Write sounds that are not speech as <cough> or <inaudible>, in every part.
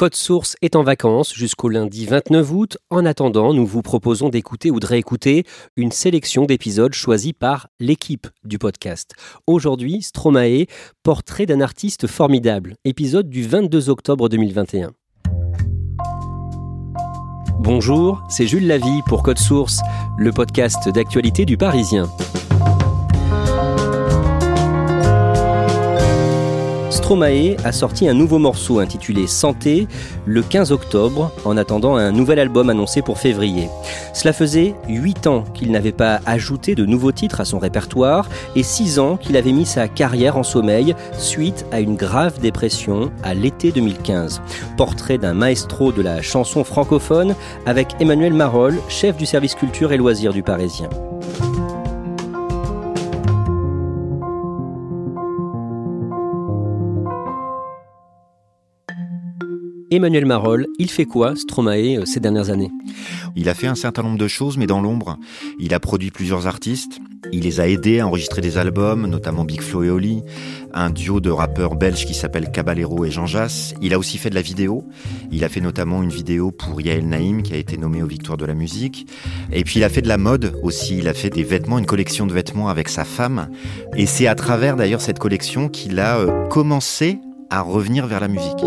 Code Source est en vacances jusqu'au lundi 29 août. En attendant, nous vous proposons d'écouter ou de réécouter une sélection d'épisodes choisis par l'équipe du podcast. Aujourd'hui, Stromae, portrait d'un artiste formidable, épisode du 22 octobre 2021. Bonjour, c'est Jules Lavie pour Code Source, le podcast d'actualité du Parisien. Stromae a sorti un nouveau morceau intitulé Santé le 15 octobre en attendant un nouvel album annoncé pour février. Cela faisait 8 ans qu'il n'avait pas ajouté de nouveaux titres à son répertoire et 6 ans qu'il avait mis sa carrière en sommeil suite à une grave dépression à l'été 2015. Portrait d'un maestro de la chanson francophone avec Emmanuel Marolles, chef du service culture et loisirs du Parisien. Emmanuel Marolles, il fait quoi, Stromae, euh, ces dernières années? Il a fait un certain nombre de choses, mais dans l'ombre. Il a produit plusieurs artistes. Il les a aidés à enregistrer des albums, notamment Big Flo et Oli, un duo de rappeurs belges qui s'appelle Caballero et Jean Jass. Il a aussi fait de la vidéo. Il a fait notamment une vidéo pour Yael Naïm, qui a été nommée aux Victoires de la musique. Et puis il a fait de la mode aussi. Il a fait des vêtements, une collection de vêtements avec sa femme. Et c'est à travers d'ailleurs cette collection qu'il a euh, commencé à revenir vers la musique.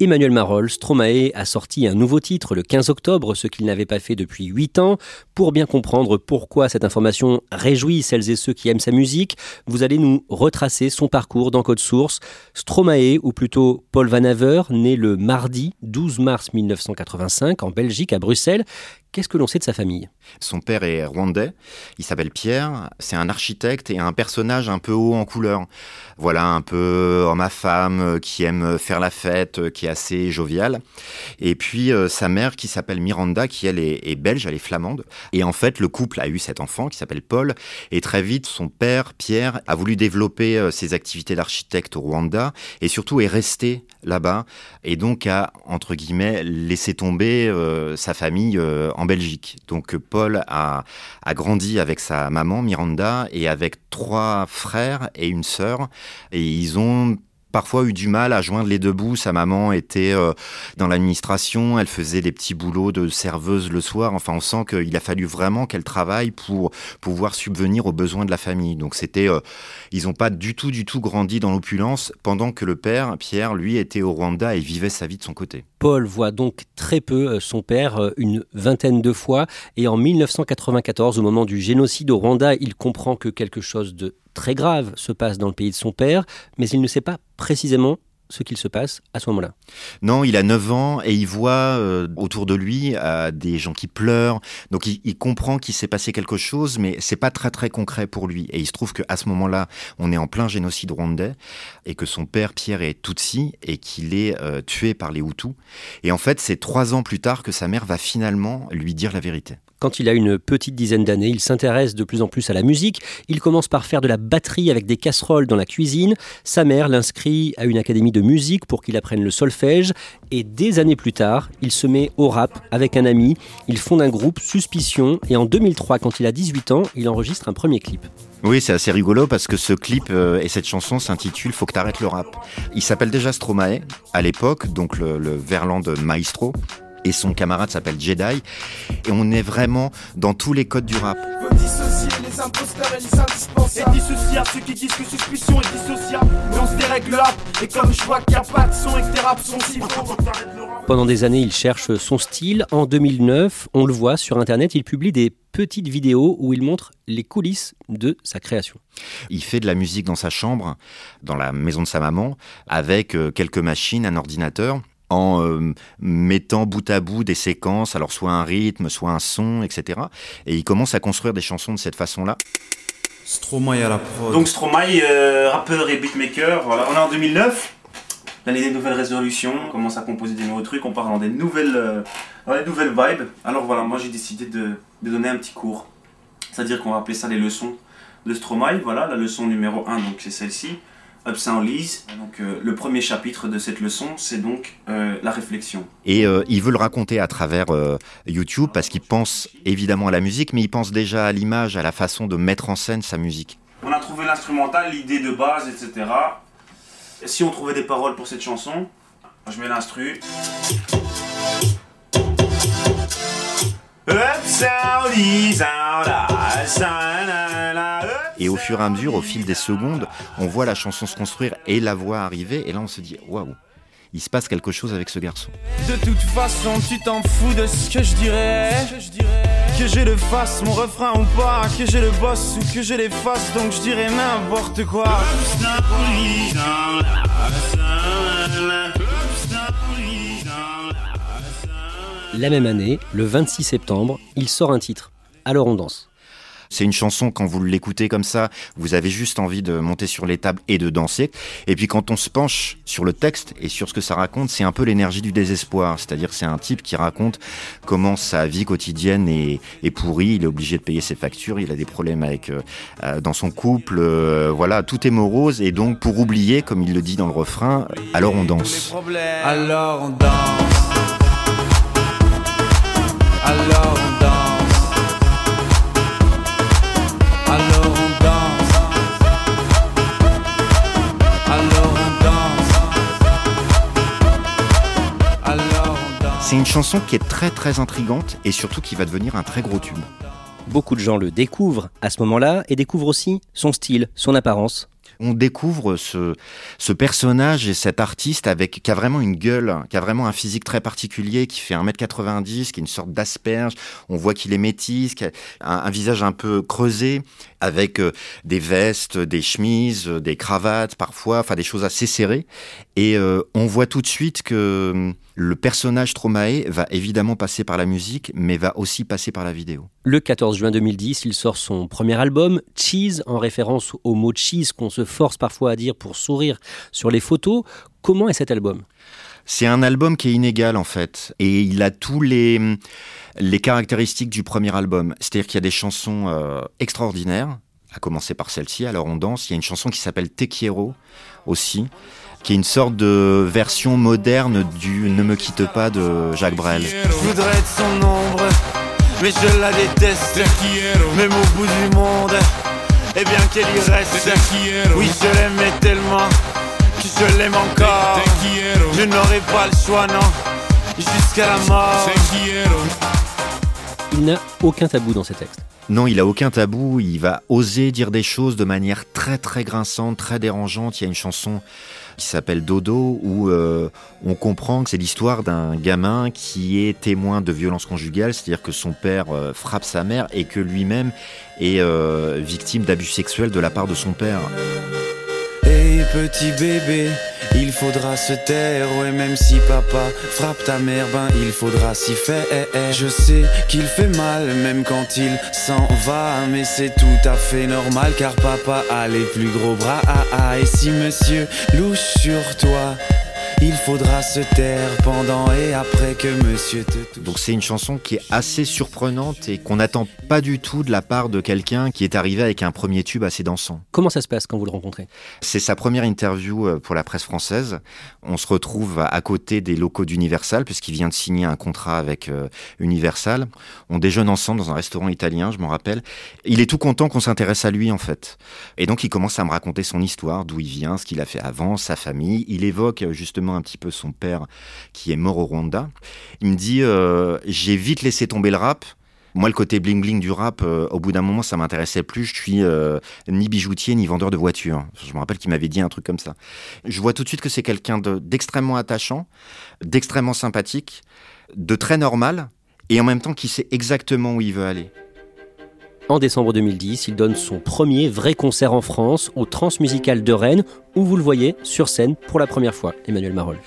Emmanuel Marolles, Stromae a sorti un nouveau titre le 15 octobre, ce qu'il n'avait pas fait depuis 8 ans. Pour bien comprendre pourquoi cette information réjouit celles et ceux qui aiment sa musique, vous allez nous retracer son parcours dans Code Source. Stromae, ou plutôt Paul Van Haver, né le mardi 12 mars 1985 en Belgique, à Bruxelles, Qu'est-ce que l'on sait de sa famille? Son père est rwandais, il s'appelle Pierre, c'est un architecte et un personnage un peu haut en couleur. Voilà, un peu homme à femme, qui aime faire la fête, qui est assez jovial. Et puis euh, sa mère qui s'appelle Miranda, qui elle est, belge, elle est flamande. Et en fait, le couple a eu cet enfant qui s'appelle Paul. Et très vite, son père, Pierre, a voulu développer euh, ses activités d'architecte au Rwanda et surtout est resté là-bas. Et donc a, entre guillemets, laissé tomber euh, sa famille en Belgique. Donc Paul a, a grandi avec sa maman Miranda et avec trois frères et une sœur. Et ils ont parfois eu du mal à joindre les deux bouts. Sa maman était euh, dans l'administration, elle faisait des petits boulots de serveuse le soir. Enfin, on sent qu'il a fallu vraiment qu'elle travaille pour pouvoir subvenir aux besoins de la famille. Donc c'était, euh, ils n'ont pas du tout, du tout grandi dans l'opulence, pendant que le père, Pierre, lui, était au Rwanda et vivait sa vie de son côté. Paul voit donc très peu euh, son père, une vingtaine de fois, et en 1994, au moment du génocide au Rwanda, il comprend que quelque chose de très grave se passe dans le pays de son père, mais il ne sait pas précisément ce qu'il se passe à ce moment-là. Non, il a 9 ans et il voit euh, autour de lui euh, des gens qui pleurent. Donc il, comprend qu'il s'est passé quelque chose, mais c'est pas très très concret pour lui. Et il se trouve qu'à ce moment-là, on est en plein génocide rwandais et que son père Pierre est Tutsi et qu'il est euh, tué par les Hutus. Et en fait, c'est trois ans plus tard que sa mère va finalement lui dire la vérité. Quand il a une petite dizaine d'années, il s'intéresse de plus en plus à la musique. Il commence par faire de la batterie avec des casseroles dans la cuisine. Sa mère l'inscrit à une académie de musique pour qu'il apprenne le solfège. Et des années plus tard, il se met au rap avec un ami. Il fonde un groupe, Suspicion. Et en 2003, quand il a 18 ans, il enregistre un premier clip. Oui, c'est assez rigolo parce que ce clip euh, et cette chanson s'intitule Faut que t'arrêtes le rap. Il s'appelle déjà Stromae à l'époque, donc le, le verlan de Maestro. Et son camarade s'appelle Jedi. Et on est vraiment dans tous les codes du rap. Pendant des années, il cherche son style. En 2009, on le voit sur Internet, il publie des petites vidéos où il montre les coulisses de sa création. Il fait de la musique dans sa chambre, dans la maison de sa maman, avec euh, quelques machines, un ordinateur en euh, mettant bout à bout des séquences, alors soit un rythme, soit un son, etc. Et il commence à construire des chansons de cette façon-là. Stromae à la prod. Donc Stromae, euh, rappeur et beatmaker, voilà. on est en 2009, l'année des nouvelles résolutions, on commence à composer des nouveaux trucs, on part dans des nouvelles, euh, dans des nouvelles vibes. Alors voilà, moi j'ai décidé de, de donner un petit cours, c'est-à-dire qu'on va appeler ça les leçons de Stromae, voilà, la leçon numéro 1, donc c'est celle-ci. Upsound Lise. Donc euh, le premier chapitre de cette leçon, c'est donc euh, la réflexion. Et euh, il veut le raconter à travers YouTube parce qu'il pense évidemment à la musique, mais il pense déjà à l'image, à la façon de mettre en scène sa musique. On a trouvé l'instrumental, l'idée de base, etc. Et si on trouvait des paroles pour cette chanson, je mets l'instru. Upsound Lise, et au fur et à mesure, au fil des secondes, on voit la chanson se construire et la voix arriver. Et là, on se dit waouh, il se passe quelque chose avec ce garçon. De toute façon, tu t'en fous de ce que je dirais. Que je le fasse, mon refrain ou pas, que je le bosse ou que je l'efface, donc je dirais n'importe quoi. La même année, le 26 septembre, il sort un titre. Alors on danse. C'est une chanson, quand vous l'écoutez comme ça, vous avez juste envie de monter sur les tables et de danser. Et puis quand on se penche sur le texte et sur ce que ça raconte, c'est un peu l'énergie du désespoir. C'est-à-dire c'est un type qui raconte comment sa vie quotidienne est, pourrie, il est obligé de payer ses factures, il a des problèmes avec euh, euh, dans son couple, euh, voilà, tout est morose. Et donc pour oublier, comme il le dit dans le refrain, alors on danse. Alors on danse. Alors on danse. C'est une chanson qui est très très intrigante et surtout qui va devenir un très gros tube. Beaucoup de gens le découvrent à ce moment-là et découvrent aussi son style, son apparence on découvre ce, ce personnage et cet artiste avec qui a vraiment une gueule, qui a vraiment un physique très particulier, qui fait 1m90, qui est une sorte d'asperge. On voit qu'il est métis, qui a un, visage un peu creusé, avec euh, des vestes, des chemises, des cravates parfois, enfin des choses assez serrées. Et euh, on voit tout de suite que hum, le personnage Tromae va évidemment passer par la musique, mais va aussi passer par la vidéo. Le 14 juin 2010, il sort son premier album, Cheese, en référence au mot cheese qu'on se force parfois à dire pour sourire sur les photos. Comment est cet album? C'est un album qui est inégal en fait, et il a tous les, les caractéristiques du premier album. C'est-à-dire qu'il y a des chansons euh, extraordinaires, à commencer par celle-ci, alors on danse. Il y a une chanson qui s'appelle Te Quiero aussi, qui est une sorte de version moderne du Ne me quitte pas de Jacques Brel. Je voudrais être son ombre, mais je la déteste. Même au bout du monde, eh bien qu'elle y reste. Oui, je l'aimais tellement je l'aime encore. Je n'aurai pas le choix, non, jusqu'à la mort. Il n'a aucun tabou dans ses textes. Non, il a aucun tabou, il va oser dire des choses de manière très très grinçante, très dérangeante. Il y a une chanson qui s'appelle Dodo où euh, on comprend que c'est l'histoire d'un gamin qui est témoin de violence conjugale, c'est-à-dire que son père euh, frappe sa mère et que lui-même est euh, victime d'abus sexuels de la part de son père. Petit bébé, il faudra se taire, ouais même si papa frappe ta mère, ben il faudra s'y faire. Je sais qu'il fait mal même quand il s'en va, mais c'est tout à fait normal car papa a les plus gros bras. Ah, ah, et si monsieur louche sur toi, il faudra se taire pendant et après que monsieur te touche. Donc c'est une chanson qui est assez surprenante et qu'on n'attend pas du tout de la part de quelqu'un qui est arrivé avec un premier tube assez dansant. Comment ça se passe quand vous le rencontrez? C'est sa première interview euh, pour la presse française. On se retrouve à côté des locaux d'Universal puisqu'il vient de signer un contrat avec euh, Universal. On déjeune ensemble dans un restaurant italien, je m'en rappelle. Il est tout content qu'on s'intéresse à lui en fait. Et donc il commence à me raconter son histoire, d'où il vient, ce qu'il a fait avant, sa famille. Il évoque justement un petit peu son père qui est mort au Rwanda. Il me dit euh, j'ai vite laissé tomber le rap. Moi, le côté bling bling du rap, euh, au bout d'un moment, ça m'intéressait plus. Je suis euh, ni bijoutier ni vendeur de voitures. Je me rappelle qu'il m'avait dit un truc comme ça. Je vois tout de suite que c'est quelqu'un d'extrêmement attachant, d'extrêmement sympathique, de très normal, et en même temps qui sait exactement où il veut aller. En décembre 2010, il donne son premier vrai concert en France au Transmusical de Rennes, où vous le voyez sur scène pour la première fois, Emmanuel Marolles.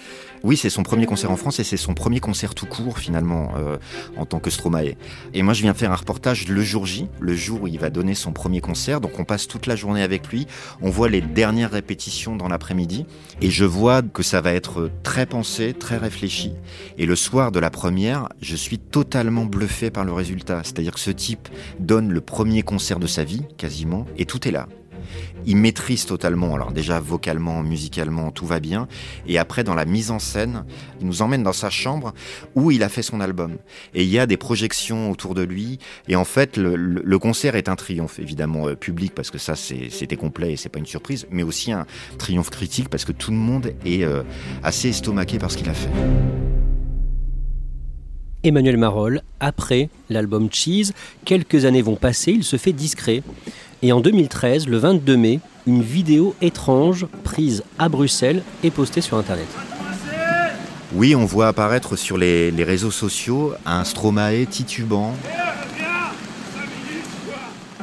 Oui, c'est son premier concert en France et c'est son premier concert tout court finalement euh, en tant que Stromae. Et moi, je viens faire un reportage le jour J, le jour où il va donner son premier concert. Donc on passe toute la journée avec lui. On voit les dernières répétitions dans l'après-midi et je vois que ça va être très pensé, très réfléchi. Et le soir de la première, je suis totalement bluffé par le résultat. C'est-à-dire que ce type donne le premier concert de sa vie, quasiment, et tout est là il maîtrise totalement. Alors déjà vocalement, musicalement, tout va bien. Et après, dans la mise en scène, il nous emmène dans sa chambre où il a fait son album. Et il y a des projections autour de lui. Et en fait, le, concert est un triomphe, évidemment, euh, public, parce que ça, c'était complet et c'est pas une surprise, mais aussi un triomphe critique parce que tout le monde est euh, assez estomaqué par ce qu'il a fait. Emmanuel Marolles, après l'album Cheese, quelques années vont passer, il se fait discret. Et en 2013, le 22 mai, une vidéo étrange prise à Bruxelles est postée sur Internet. Oui, on voit apparaître sur les, réseaux sociaux un Stromae titubant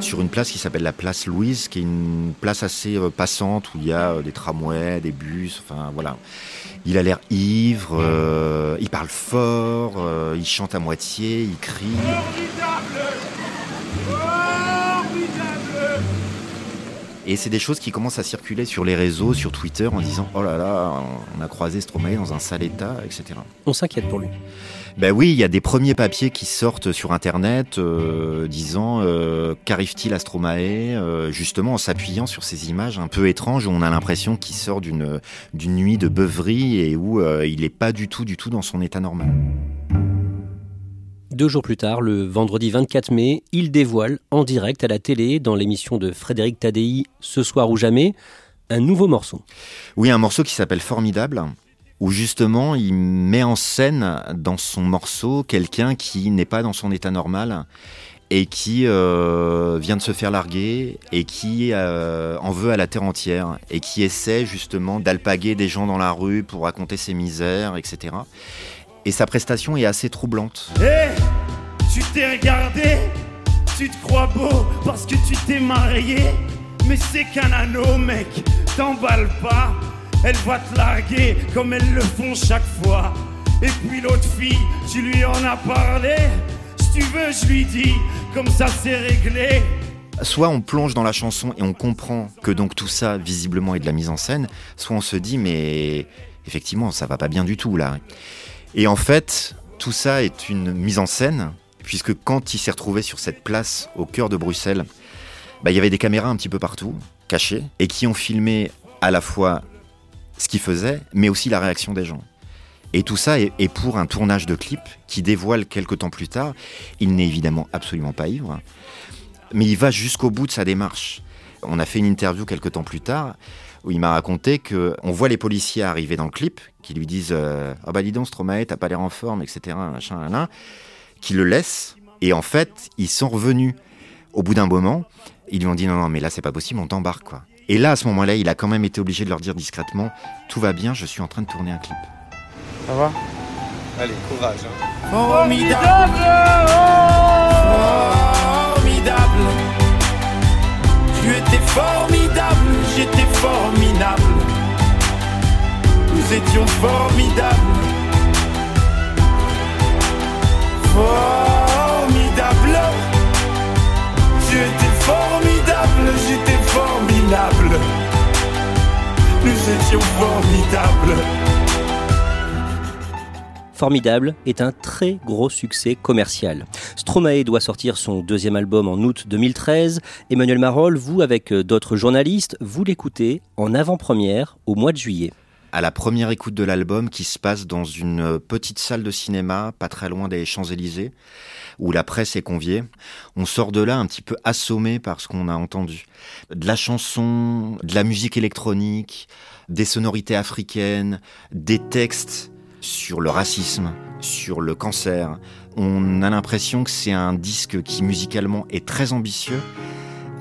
sur une place qui s'appelle la place Louise, qui est une place assez euh, passante où il y a euh, des tramways, des bus, enfin voilà. Il a l'air ivre, euh, il parle fort, il chante à moitié, il crie. Et c'est des choses qui commencent à circuler sur les réseaux, sur Twitter, en disant Oh là là, on a croisé Stromae dans un sale état, etc. On s'inquiète pour lui. Ben oui, il y a des premiers papiers qui sortent sur Internet euh, disant euh, qu'arrive-t-il à Stromae, euh, justement en s'appuyant sur ces images un peu étranges où on a l'impression qu'il sort d'une nuit de beuverie et où il n'est pas du tout, du tout dans son état normal. Deux jours plus tard, le vendredi 24 mai, il dévoile en direct à la télé, dans l'émission de Frédéric Tadei, Ce soir ou jamais, un nouveau morceau. Oui, un morceau qui s'appelle Formidable, où justement il met en scène dans son morceau quelqu'un qui n'est pas dans son état normal et qui euh, vient de se faire larguer et qui euh, en veut à la terre entière et qui essaie justement d'alpaguer des gens dans la rue pour raconter ses misères, etc. Et sa prestation est assez troublante. Hé Tu t'es regardé Tu te crois beau parce que tu t'es marié Mais c'est qu'un anneau, mec T'emballes pas Elle va te larguer comme elles le font chaque fois. Et puis l'autre fille, tu lui en as parlé Si tu veux, je lui dis, comme ça c'est réglé. Soit on plonge dans la chanson et on comprend que donc tout ça visiblement est de la mise en scène, soit on se dit mais effectivement ça va pas bien du tout là. Et en fait, tout ça est une mise en scène, puisque quand il s'est retrouvé sur cette place au cœur de Bruxelles, bah, il y avait des caméras un petit peu partout, cachées, et qui ont filmé à la fois ce qu'il faisait, mais aussi la réaction des gens. Et tout ça est, pour un tournage de clip qui dévoile quelques temps plus tard. Il n'est évidemment absolument pas ivre, mais il va jusqu'au bout de sa démarche. On a fait une interview quelques temps plus tard où il m'a raconté que on voit les policiers arriver dans le clip, qui lui disent euh, Ah bah dis donc Stromae, t'as pas l'air en forme, etc. Machin, là, qui le laissent. Et en fait, ils sont revenus au bout d'un moment. Ils lui ont dit Non, non, mais là c'est pas possible, on t'embarque quoi. Et là, à ce moment-là, il a quand même été obligé de leur dire discrètement Tout va bien, je suis en train de tourner un clip. Ça va? Allez, courage. Hein. Formidable Formidable Tu étais formidable, j'étais formidable nous étions formidables. Formidable. Tu étais formidable, j'étais formidable. Nous étions formidables. Formidable est un très gros succès commercial. Stromae doit sortir son deuxième album en août 2013. Emmanuel Marolles, vous avec d'autres journalistes, vous l'écoutez en avant-première au mois de juillet. à la première écoute de l'album qui se passe dans une petite salle de cinéma, pas très loin des Champs-Élysées, où la presse est conviée. On sort de là un petit peu assommé par ce qu'on a entendu. De la chanson, de la musique électronique, des sonorités africaines, des textes sur le racisme, sur le cancer. On a l'impression que c'est un disque qui musicalement est très ambitieux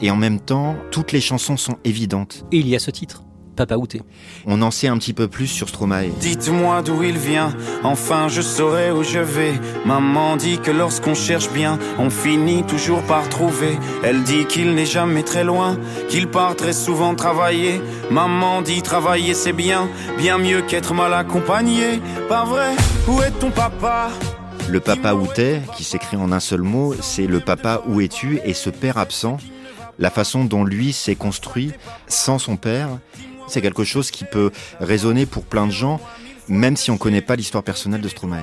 et en même temps, toutes les chansons sont évidentes. Et il y a ce titre. Papa Outé. On en sait un petit peu plus sur Stromae. Dites-moi d'où il vient, enfin je saurai où je vais. Maman dit que lorsqu'on cherche bien, on finit toujours par trouver. Elle dit qu'il n'est jamais très loin, qu'il part très souvent travailler. Maman dit travailler c'est bien, bien mieux qu'être mal accompagné. Pas vrai, où est ton papa? Le papa Outé, qui s'écrit en un seul mot, c'est le papa où es-tu? et ce père absent. La façon dont lui s'est construit sans son père c'est quelque chose qui peut résonner pour plein de gens, même si on ne connaît pas l'histoire personnelle de Stromae.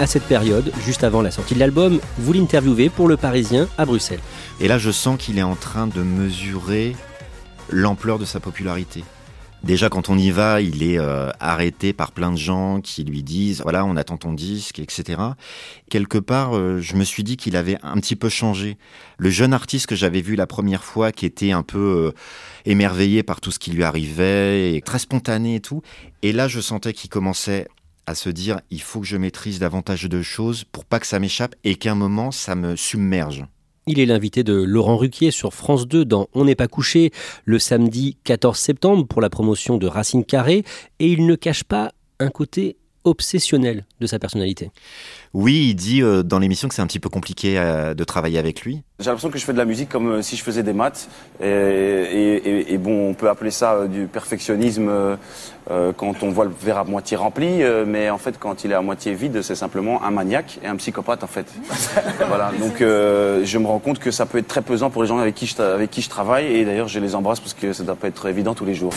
À cette période, juste avant la sortie de l'album, vous l'interviewez pour Le Parisien à Bruxelles. Et là, je sens qu'il est en train de mesurer l'ampleur de sa popularité. Déjà, quand on y va, il est euh, arrêté par plein de gens qui lui disent voilà, on attend ton disque, etc. Quelque part, euh, je me suis dit qu'il avait un petit peu changé. Le jeune artiste que j'avais vu la première fois, qui était un peu euh, émerveillé par tout ce qui lui arrivait, et très spontané et tout. Et là, je sentais qu'il commençait à se dire il faut que je maîtrise davantage de choses pour pas que ça m'échappe et qu'un moment ça me submerge. Il est l'invité de Laurent Ruquier sur France 2 dans On n'est pas couché le samedi 14 septembre pour la promotion de Racine Carré. Et il ne cache pas un côté obsessionnel de sa personnalité. Oui, il dit euh, dans l'émission que c'est un petit peu compliqué euh, de travailler avec lui. J'ai l'impression que je fais de la musique comme euh, si je faisais des maths. Et, bon, on peut appeler ça du perfectionnisme quand on voit le verre à moitié rempli, mais en fait, quand il est à moitié vide, c'est simplement un maniaque et un psychopathe en fait. <laughs> voilà. Donc, je me rends compte que ça peut être très pesant pour les gens avec qui je, avec qui je travaille. Et d'ailleurs, je les embrasse parce que ça doit pas être évident tous les jours.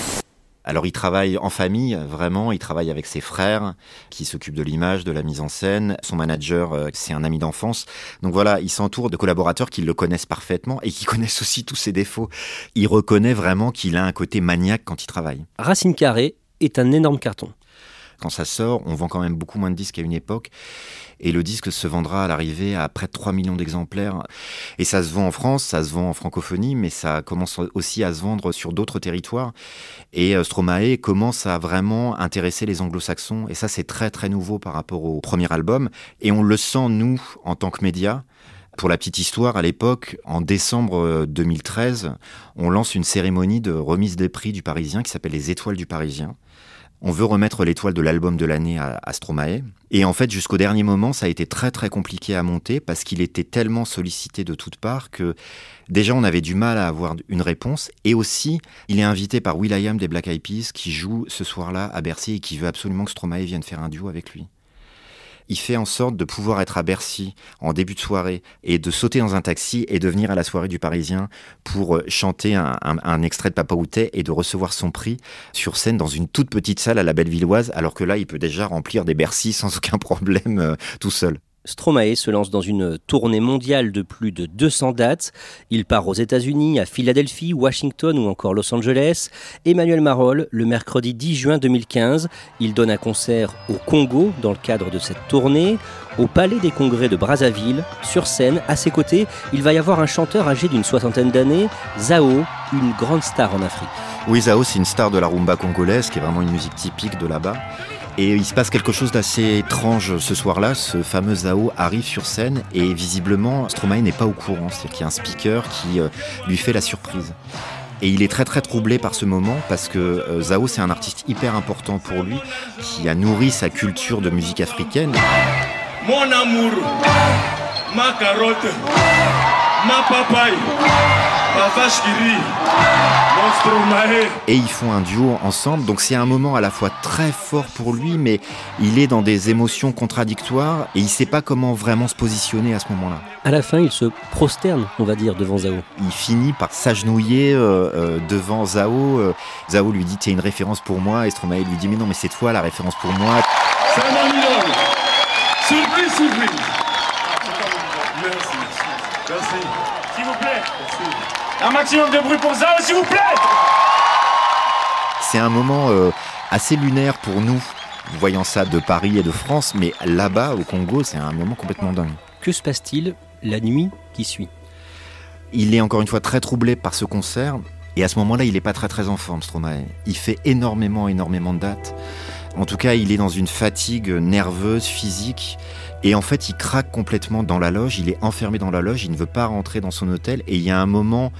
Alors il travaille en famille, vraiment, il travaille avec ses frères qui s'occupent de l'image, de la mise en scène. Son manager, euh, c'est un ami d'enfance. Donc voilà, il s'entoure de collaborateurs qui le connaissent parfaitement et qui <laughs> connaissent aussi tous ses défauts. Il reconnaît vraiment qu'il a un côté maniaque quand il travaille. Racine Carré est un énorme carton. Quand ça sort, on vend quand même beaucoup moins de disques qu'à une époque. Et le disque se vendra à l'arrivée à près de 3 millions d'exemplaires. Et ça se vend en France, ça se vend en francophonie, mais ça commence aussi à se vendre sur d'autres territoires. Et euh, Stromae commence à vraiment intéresser les anglo-saxons. Et ça, c'est très très nouveau par rapport au premier album. Et on le sent, nous, en tant que médias. Pour la petite histoire, à l'époque, en décembre 2013, euh, on lance une cérémonie de remise des prix du Parisien qui s'appelle les Étoiles du Parisien. On veut remettre l'étoile de l'album de l'année à, Stromae. Et en fait, jusqu'au dernier moment, ça a été très très compliqué à monter parce qu'il était tellement sollicité de toutes parts que déjà on avait du mal à avoir une réponse. Et aussi, il est invité par Will.i.am des Black Eyed Peas qui joue ce soir-là à Bercy et qui veut absolument que Stromae vienne faire un duo avec lui il fait en sorte de pouvoir être à Bercy en début de soirée et de sauter dans un taxi et de venir à la soirée du Parisien pour euh, chanter un, extrait de Papa et de recevoir son prix sur scène dans une toute petite salle à la Bellevilloise, alors que là, il peut déjà remplir des Bercy sans aucun problème euh, tout seul. Stromae se lance dans une tournée mondiale de plus de 200 dates. Il part aux États-Unis, à Philadelphie, Washington ou encore Los Angeles. Emmanuel Marolles, le mercredi 10 juin 2015, il donne un concert au Congo dans le cadre de cette tournée, au Palais des Congrès de Brazzaville. Sur scène, à ses côtés, il va y avoir un chanteur âgé d'une soixantaine d'années, Zao, une grande star en Afrique. Oui, Zao, c'est une star de la rumba congolaise, qui est vraiment une musique typique de là-bas. Et il se passe quelque chose d'assez étrange ce soir-là. Ce fameux Zao arrive sur scène et visiblement Stromae n'est pas au courant. C'est-à-dire qu'il y a un speaker qui euh, lui fait la surprise. Et il est très très troublé par ce moment parce que euh, Zao c'est un artiste hyper important pour lui qui a nourri sa culture de musique africaine. Mon amour, ma carotte, ma papaye, ma. Et ils font un duo ensemble, donc c'est un moment à la fois très fort pour lui, mais il est dans des émotions contradictoires et il sait pas comment vraiment se positionner à ce moment-là. À la fin, il se prosterne, on va dire, devant Zao. Il finit par s'agenouiller euh, euh, devant Zao. Euh, Zao lui dit Tu es une référence pour moi, et Stromae lui dit Mais non, mais c'est toi la référence pour moi. C'est un. Surprise, surprise. Merci. Merci. S'il vous plaît. Un maximum de bruit pour Zao, s'il vous plaît. C'est un moment euh, assez lunaire pour nous, voyant ça de Paris et de France, mais là-bas, au Congo, c'est un moment complètement dingue. Que se passe-t-il la nuit qui suit? Il est encore une fois très troublé par ce concert, et à ce moment-là, il n'est pas très très en forme, Stromae. Il fait énormément, énormément de dates. En tout cas, il est dans une fatigue nerveuse, physique. Et en fait, il craque complètement dans la loge. Il est enfermé dans la loge. Il ne veut pas rentrer dans son hôtel. Et il y a un moment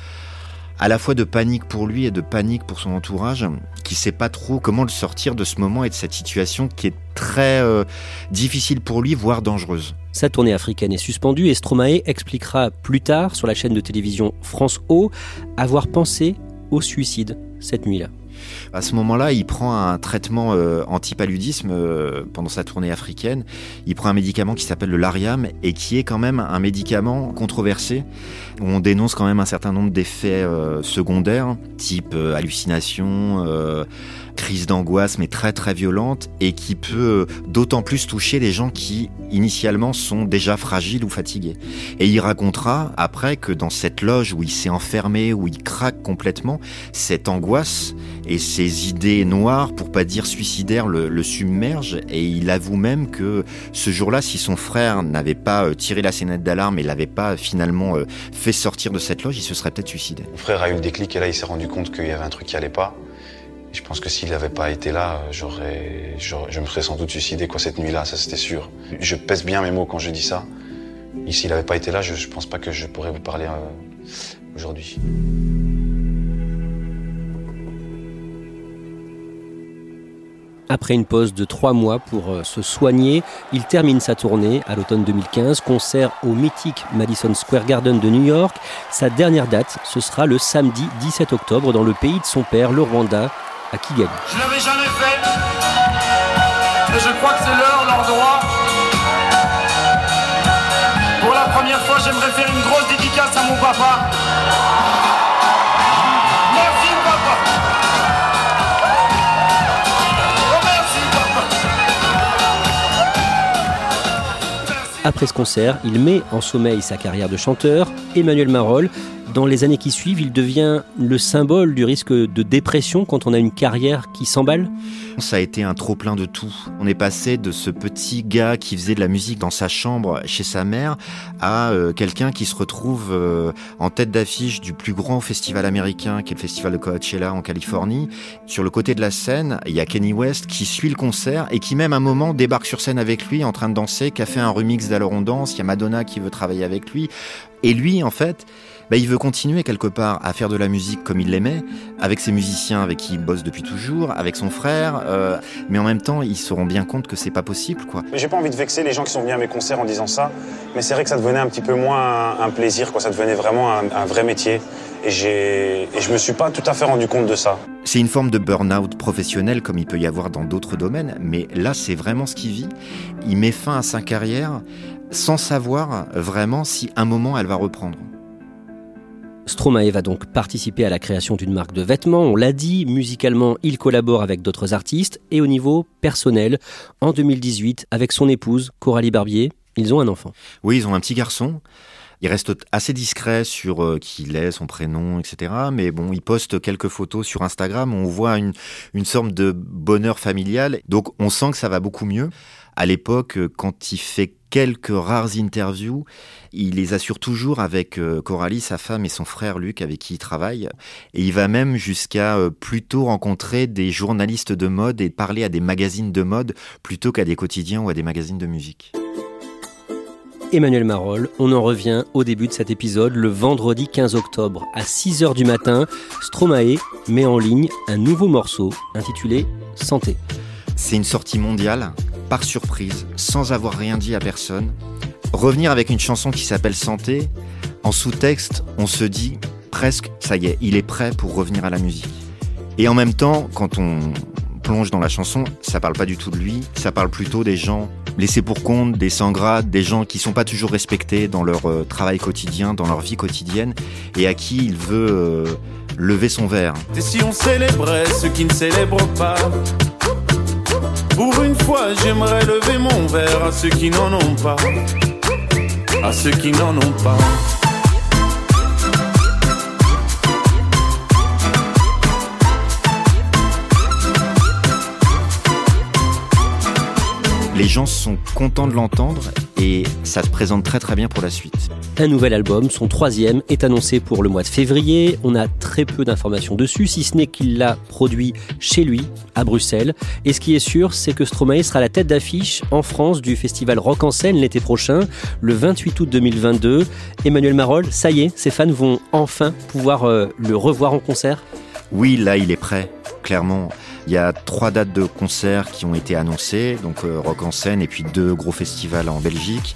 à la fois de panique pour lui et de panique pour son entourage, qui sait pas trop comment le sortir de ce moment et de cette situation qui est très euh, difficile pour lui, voire dangereuse. Sa tournée africaine est suspendue et Stromae expliquera plus tard sur la chaîne de télévision France O avoir pensé au suicide cette nuit-là. À ce moment-là, il prend un traitement euh, antipaludisme euh, pendant sa tournée africaine. Il prend un médicament qui s'appelle le Lariam et qui est quand même un médicament controversé on dénonce quand même un certain nombre d'effets euh, secondaires, type hallucination crise d'angoisse mais très très violente et qui peut d'autant plus toucher les gens qui initialement sont déjà fragiles ou fatigués. Et il racontera après que dans cette loge où il s'est enfermé, où il craque complètement, cette angoisse et ces idées noires, pour pas dire suicidaires, le, le submergent et il avoue même que ce jour-là, si son frère n'avait pas euh, tiré la sonnette d'alarme et l'avait pas finalement euh, fait sortir de cette loge, il se serait peut-être suicidé. Mon frère a eu le déclic et là il s'est rendu compte qu'il y avait un truc qui allait pas. Je pense que s'il n'avait pas été là, je me serais sans doute suicidé quoi cette nuit-là, ça c'était sûr. Je pèse bien mes mots quand je dis ça. Et s'il n'avait pas été là, je ne pense pas que je pourrais vous parler euh, aujourd'hui. Après une pause de trois mois pour euh, se soigner, il termine sa tournée à l'automne 2015, concert au mythique Madison Square Garden de New York. Sa dernière date, ce sera le samedi 17 octobre dans le pays de son père, le Rwanda, à Kigali. Je l'avais jamais fait. Et je crois que c'est l'heure, l'endroit. Pour la première fois, j'aimerais faire une grosse dédicace à mon papa. Merci, papa. Oh, merci, papa. Après ce concert, il met en sommeil sa carrière de chanteur. Emmanuel Marolles dans les années qui suivent, il devient le symbole du risque de dépression quand on a une carrière qui s'emballe Ça a été un trop plein de tout. On est passé de ce petit gars qui faisait de la musique dans sa chambre chez sa mère à euh, quelqu'un qui se retrouve euh, en tête d'affiche du plus grand festival américain qui est le festival de Coachella en Californie. Sur le côté de la scène, il y a Kenny West qui suit le concert et qui même à un moment débarque sur scène avec lui en train de danser, qui a fait un remix d'Alors on danse, il y a Madonna qui veut travailler avec lui. Et lui, en fait, bah, il veut continuer quelque part à faire de la musique comme il l'aimait, avec ses musiciens avec qui il bosse depuis toujours, avec son frère, euh, mais en même temps, ils se rendent bien compte que c'est pas possible, quoi. J'ai pas envie de vexer les gens qui sont venus à mes concerts en disant ça, mais c'est vrai que ça devenait un petit peu moins un, plaisir, quoi. Ça devenait vraiment un, vrai métier. Et, j'ai, et je me suis pas tout à fait rendu compte de ça. C'est une forme de burn-out professionnel comme il peut y avoir dans d'autres domaines, mais là c'est vraiment ce qu'il vit. Il met fin à sa carrière sans savoir vraiment si un moment elle va reprendre. Stromae va donc participer à la création d'une marque de vêtements, on l'a dit, musicalement il collabore avec d'autres artistes et au niveau personnel, en 2018, avec son épouse Coralie Barbier, ils ont un enfant. Oui, ils ont un petit garçon. Il reste assez discret sur euh, qui il est, son prénom, etc. Mais bon, il poste quelques photos sur Instagram. On voit une, une sorte de bonheur familial. Donc on sent que ça va beaucoup mieux. À l'époque, quand il fait quelques rares interviews. Il les assure toujours avec euh, Coralie, sa femme et son frère Luc avec qui il travaille. Et il va même jusqu'à euh, plutôt rencontrer des journalistes de mode et parler à des magazines de mode plutôt qu'à des quotidiens ou à des magazines de musique. Emmanuel Marolles, on en revient au début de cet épisode, le vendredi 15 octobre à 6h du matin. Stromae met en ligne un nouveau morceau intitulé Santé. C'est une sortie mondiale par surprise, sans avoir rien dit à personne, revenir avec une chanson qui s'appelle Santé, en sous-texte, on se dit presque, ça y est, il est prêt pour revenir à la musique. Et en même temps, quand on plonge dans la chanson, ça parle pas du tout de lui, ça parle plutôt des gens laissés pour compte, des sans-grades, des gens qui sont pas toujours respectés dans leur euh, travail quotidien, dans leur vie quotidienne, et à qui il veut euh, lever son verre. Et si on célébrait ceux qui ne pas Pour une fois, j'aimerais lever mon verre à ceux qui n'en ont pas. À ceux qui n'en ont pas. Les gens sont contents de l'entendre et ça se présente très très bien pour la suite. Un nouvel album, son troisième, est annoncé pour le mois de février. On a très peu d'informations dessus, si ce n'est qu'il l'a produit chez lui, à Bruxelles. Et ce qui est sûr, c'est que Stromae sera la tête d'affiche en France du festival Rock en scène l'été prochain, le 28 août 2022. Emmanuel Marol, ça y est, ses fans vont enfin pouvoir euh, le revoir en concert Oui, là il est prêt, clairement. Il y a trois dates de concerts qui ont été annoncées, donc euh, Rock en scène et puis deux gros festivals en Belgique.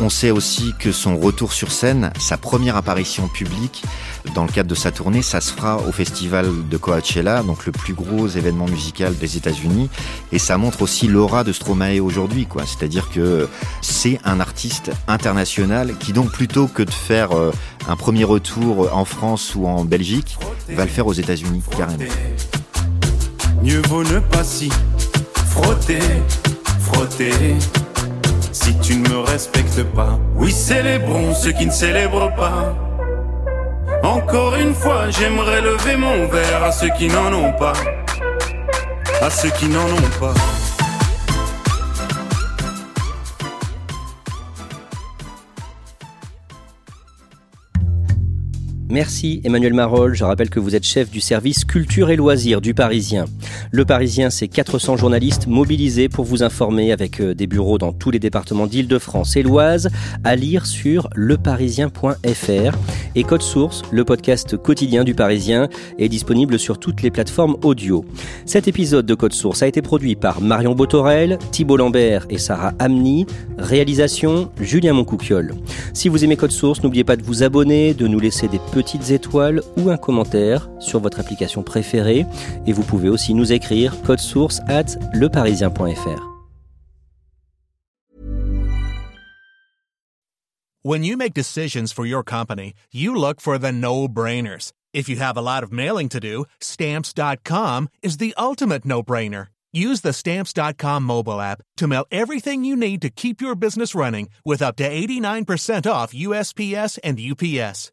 On sait aussi que son retour sur scène, sa première apparition publique dans le cadre de sa tournée, ça se fera au festival de Coachella, donc le plus gros événement musical des États-Unis. Et ça montre aussi l'aura de Stromae aujourd'hui, quoi. C'est-à-dire que c'est un artiste international qui donc plutôt que de faire euh, un premier retour en France ou en Belgique, va le faire aux États-Unis carrément. Mieux vaut ne pas s'y frotter, frotter. Si tu ne me respectes pas, oui, célébrons ceux qui ne célèbrent pas. Encore une fois, j'aimerais lever mon verre à ceux qui n'en ont pas. À ceux qui n'en ont pas. Merci Emmanuel Marol. Je rappelle que vous êtes chef du service culture et loisirs du Parisien. Le Parisien, c'est 400 journalistes mobilisés pour vous informer avec euh, des bureaux dans tous les départements d'Île-de-France et l'Oise à lire sur leparisien.fr. Et Code Source, le podcast quotidien du Parisien, est disponible sur toutes les plateformes audio. Cet épisode de Code Source a été produit par Marion Botorel, Thibault Lambert et Sarah Amni. Réalisation Julien Moncouquiol. Si vous aimez Code Source, n'oubliez pas de vous abonner, de nous laisser des petites étoiles ou un commentaire sur votre application préférée. Et vous pouvez aussi nous écrire code source at leparisien.fr. When you make decisions for your company, you look for the no-brainers. If you have a lot of mailing to do, stamps.com is the ultimate no-brainer. Use the stamps.com mobile app to mail everything you need to keep your business running with up to 89% off USPS and UPS.